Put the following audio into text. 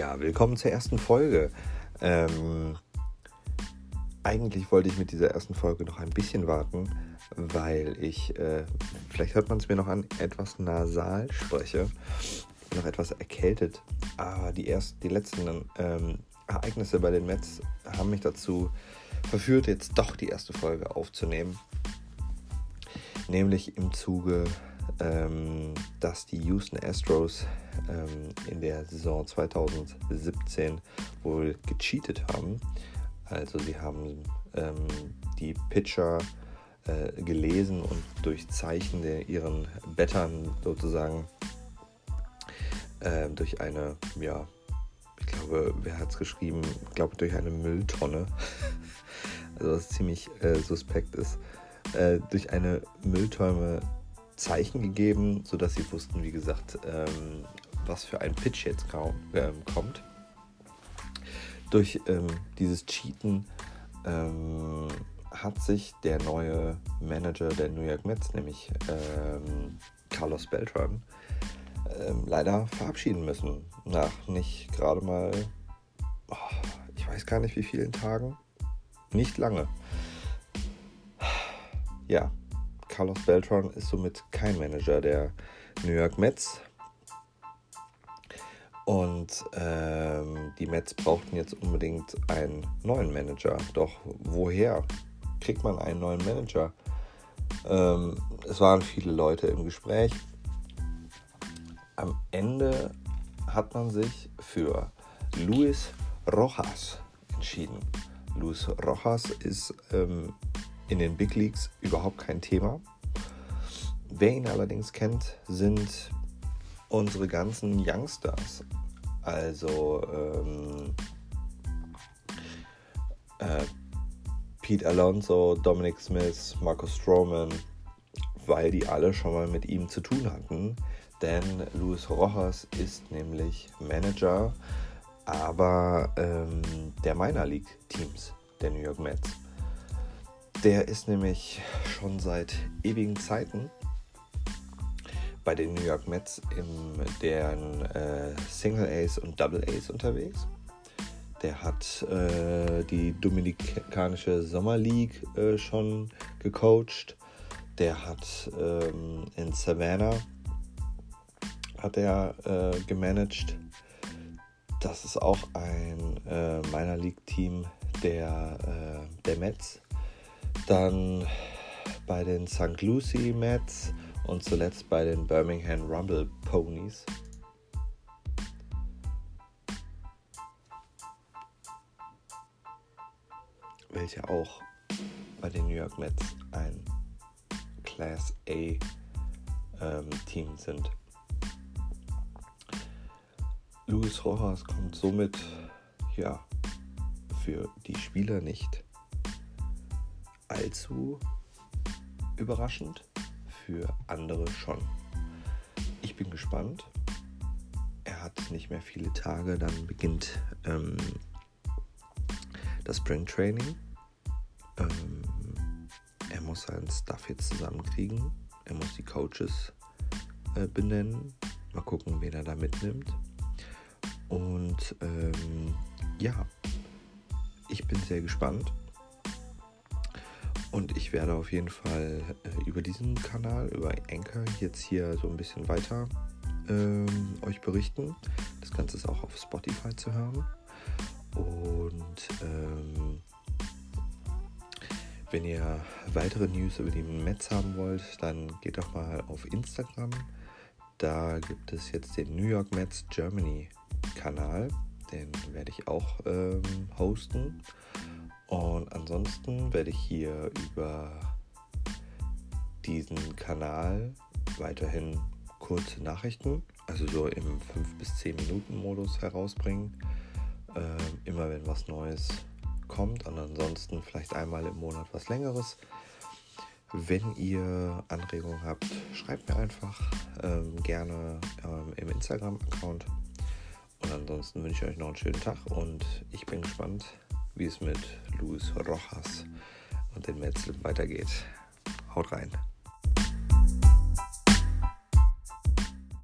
Ja, willkommen zur ersten Folge. Ähm, eigentlich wollte ich mit dieser ersten Folge noch ein bisschen warten, weil ich, äh, vielleicht hört man es mir noch an, etwas nasal spreche, noch etwas erkältet. Aber die, ersten, die letzten ähm, Ereignisse bei den Mets haben mich dazu verführt, jetzt doch die erste Folge aufzunehmen. Nämlich im Zuge ähm, dass die Houston Astros ähm, in der Saison 2017 wohl gecheatet haben. Also sie haben ähm, die Pitcher äh, gelesen und durch Zeichen der ihren Bettern sozusagen äh, durch eine, ja, ich glaube, wer hat es geschrieben? Ich glaube, durch eine Mülltonne. also was ziemlich äh, suspekt ist. Äh, durch eine Mülltonne Zeichen gegeben, sodass sie wussten, wie gesagt, ähm, was für ein Pitch jetzt ähm, kommt. Durch ähm, dieses Cheaten ähm, hat sich der neue Manager der New York Mets, nämlich ähm, Carlos Beltran, ähm, leider verabschieden müssen. Nach nicht gerade mal, oh, ich weiß gar nicht wie vielen Tagen, nicht lange. Ja, Carlos Beltran ist somit kein Manager der New York Mets. Und ähm, die Mets brauchten jetzt unbedingt einen neuen Manager. Doch woher kriegt man einen neuen Manager? Ähm, es waren viele Leute im Gespräch. Am Ende hat man sich für Luis Rojas entschieden. Luis Rojas ist ähm, in den Big Leagues überhaupt kein Thema. Wer ihn allerdings kennt, sind unsere ganzen Youngsters. Also ähm, äh, Pete Alonso, Dominic Smith, Marcus Stroman, weil die alle schon mal mit ihm zu tun hatten. Denn Luis Rojas ist nämlich Manager, aber ähm, der Minor League Teams der New York Mets. Der ist nämlich schon seit ewigen Zeiten bei den New York Mets in deren äh, Single Ace und Double Ace unterwegs. Der hat äh, die Dominikanische Sommer League äh, schon gecoacht. Der hat ähm, in Savannah hat er äh, gemanagt. Das ist auch ein äh, Minor League Team der, äh, der Mets. Dann bei den St. Lucie Mets und zuletzt bei den Birmingham Rumble Ponies. Welche auch bei den New York Mets ein Class A ähm, Team sind. Luis Rojas kommt somit ja für die Spieler nicht allzu überraschend, für andere schon. Ich bin gespannt. Er hat nicht mehr viele Tage, dann beginnt ähm, das Spring Training. Ähm, er muss seinen Stuff jetzt zusammenkriegen. Er muss die Coaches äh, benennen. Mal gucken, wen er da mitnimmt. Und ähm, ja, ich bin sehr gespannt. Und ich werde auf jeden Fall äh, über diesen Kanal, über Anchor, jetzt hier so ein bisschen weiter ähm, euch berichten. Das Ganze ist auch auf Spotify zu hören. Und ähm, wenn ihr weitere News über die Mets haben wollt, dann geht doch mal auf Instagram. Da gibt es jetzt den New York Mets Germany Kanal. Den werde ich auch ähm, hosten. Und ansonsten werde ich hier über diesen Kanal weiterhin kurze Nachrichten, also so im 5 bis 10 Minuten Modus herausbringen. Äh, immer wenn was Neues kommt und ansonsten vielleicht einmal im Monat was längeres. Wenn ihr Anregungen habt, schreibt mir einfach ähm, gerne ähm, im Instagram-Account. Und ansonsten wünsche ich euch noch einen schönen Tag und ich bin gespannt, wie es mit Luis Rojas und den Metzeln weitergeht. Haut rein.